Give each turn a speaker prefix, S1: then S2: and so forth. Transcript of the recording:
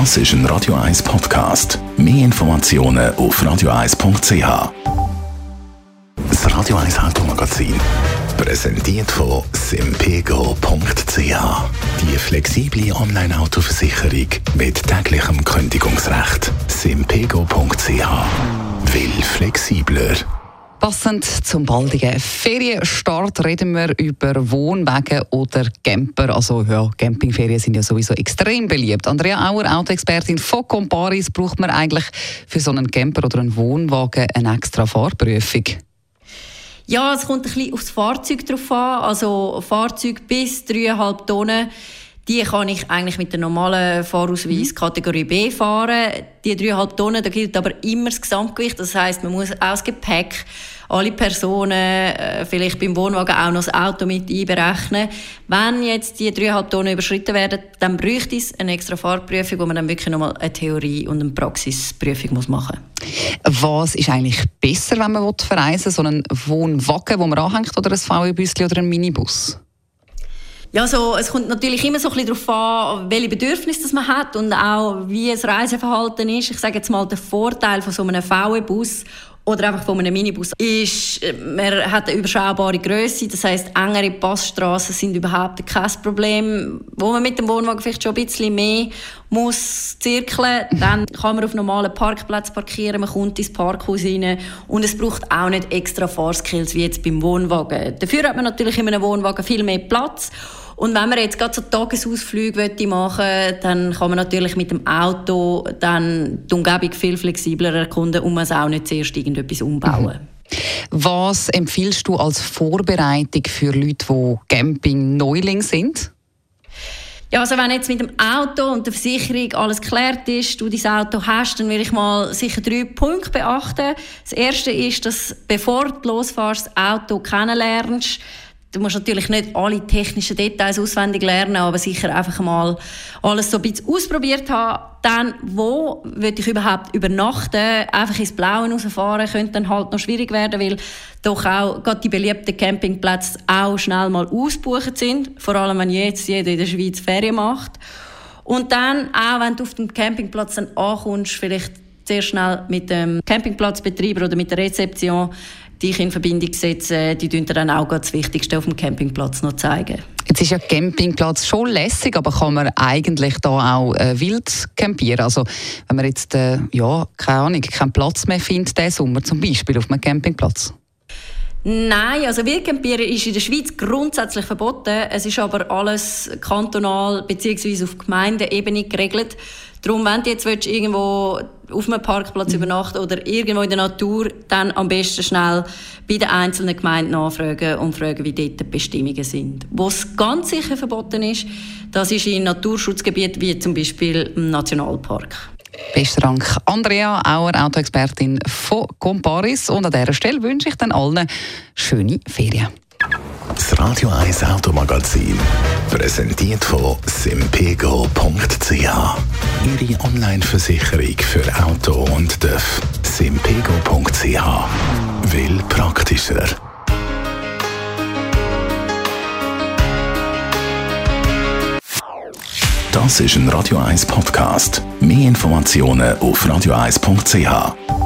S1: Das ist ein Radio 1 Podcast. Mehr Informationen auf radio1.ch. Das Radio 1 Automagazin. Präsentiert von simpego.ch. Die flexible Online-Autoversicherung mit täglichem Kündigungsrecht. simpego.ch. Will flexibler.
S2: Passend zum baldigen Ferienstart reden wir über Wohnwagen oder Camper. Also ja, Campingferien sind ja sowieso extrem beliebt. Andrea Auer, Autoexpertin von Comparis, braucht man eigentlich für so einen Camper oder einen Wohnwagen eine extra Fahrprüfung?
S3: Ja, es kommt ein bisschen aufs Fahrzeug drauf an. Also Fahrzeug bis 3,5 Tonnen die kann ich eigentlich mit der normalen Fahrausweis mhm. Kategorie B fahren. Die 3,5 Tonnen, da gilt aber immer das Gesamtgewicht. Das heißt, man muss das Gepäck, alle Personen, äh, vielleicht beim Wohnwagen auch noch das Auto mit einberechnen. Wenn jetzt die 3,5 Tonnen überschritten werden, dann bräuchte es eine extra Fahrprüfung, wo man dann wirklich nochmal eine Theorie- und eine Praxisprüfung muss machen
S2: muss. Was ist eigentlich besser, wenn man verreisen will? So einen Wohnwagen, den man anhängt, oder ein VW-Büsschen oder ein Minibus?
S3: Ja, so, es kommt natürlich immer so ein bisschen darauf an, welche Bedürfnisse das man hat und auch wie das Reiseverhalten ist. Ich sage jetzt mal, der Vorteil von so einem VW-Bus oder einfach von einem Minibus ist, äh, man hat eine überschaubare Größe, das heißt engere Passstraßen sind überhaupt kein Problem. Wo man mit dem Wohnwagen vielleicht schon ein bisschen mehr muss zirkeln, dann kann man auf normalen Parkplätzen parkieren, man kommt ins Parkhaus rein und es braucht auch nicht extra Fahrskills wie jetzt beim Wohnwagen. Dafür hat man natürlich in einem Wohnwagen viel mehr Platz und wenn man jetzt gerade so Tagesausflüge machen möchte, dann kann man natürlich mit dem Auto dann die Umgebung viel flexibler erkunden und man auch nicht zuerst irgendetwas umbauen. Mhm.
S2: Was empfiehlst du als Vorbereitung für Leute, die Camping-Neuling sind?
S3: Ja, also wenn jetzt mit dem Auto und der Versicherung alles geklärt ist, du dein Auto hast, dann will ich mal sicher drei Punkte beachten. Das erste ist, dass bevor du losfährst, das Auto kennenlernst, Du musst natürlich nicht alle technischen Details auswendig lernen, aber sicher einfach mal alles so ein bisschen ausprobiert haben. Dann, wo würde ich überhaupt übernachten? Einfach ins Blaue rausfahren könnte dann halt noch schwierig werden, weil doch auch gerade die beliebten Campingplätze auch schnell mal ausgebucht sind. Vor allem, wenn jetzt jeder in der Schweiz Ferien macht. Und dann, auch wenn du auf dem Campingplatz dann ankommst, vielleicht sehr schnell mit dem Campingplatzbetreiber oder mit der Rezeption dich in Verbindung setzen. Die tun dir dann auch das Wichtigste auf dem Campingplatz noch zeigen.
S2: Jetzt ist ja Campingplatz schon lässig, aber kann man eigentlich da auch äh, wild campieren? Also wenn man jetzt, äh, ja, keine Ahnung, keinen Platz mehr findet, diesen Sommer zum Beispiel auf einem Campingplatz?
S3: Nein, also Wildcampieren ist in der Schweiz grundsätzlich verboten. Es ist aber alles kantonal bzw. auf Gemeindeebene geregelt. Darum, wenn du jetzt willst, irgendwo auf einem Parkplatz mhm. übernachten oder irgendwo in der Natur, dann am besten schnell bei den einzelnen Gemeinden nachfragen und fragen, wie dort die Bestimmungen sind. Wo es ganz sicher verboten ist, das ist in Naturschutzgebieten wie zum Beispiel im Nationalpark.
S2: Besten Dank, Andrea Auer, Autoexpertin von Comparis. Und an dieser Stelle wünsche ich dann allen schöne Ferien.
S1: Das Radio 1 Automagazin, präsentiert von simpego.ch. Ihre Online-Versicherung für Auto und TÜV. simpego.ch. Will praktischer. Das ist ein Radio 1 Podcast. Mehr Informationen auf radio1.ch.